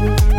you